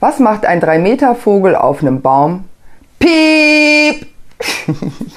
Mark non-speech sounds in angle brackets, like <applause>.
Was macht ein 3-Meter-Vogel auf einem Baum? Piep! <laughs>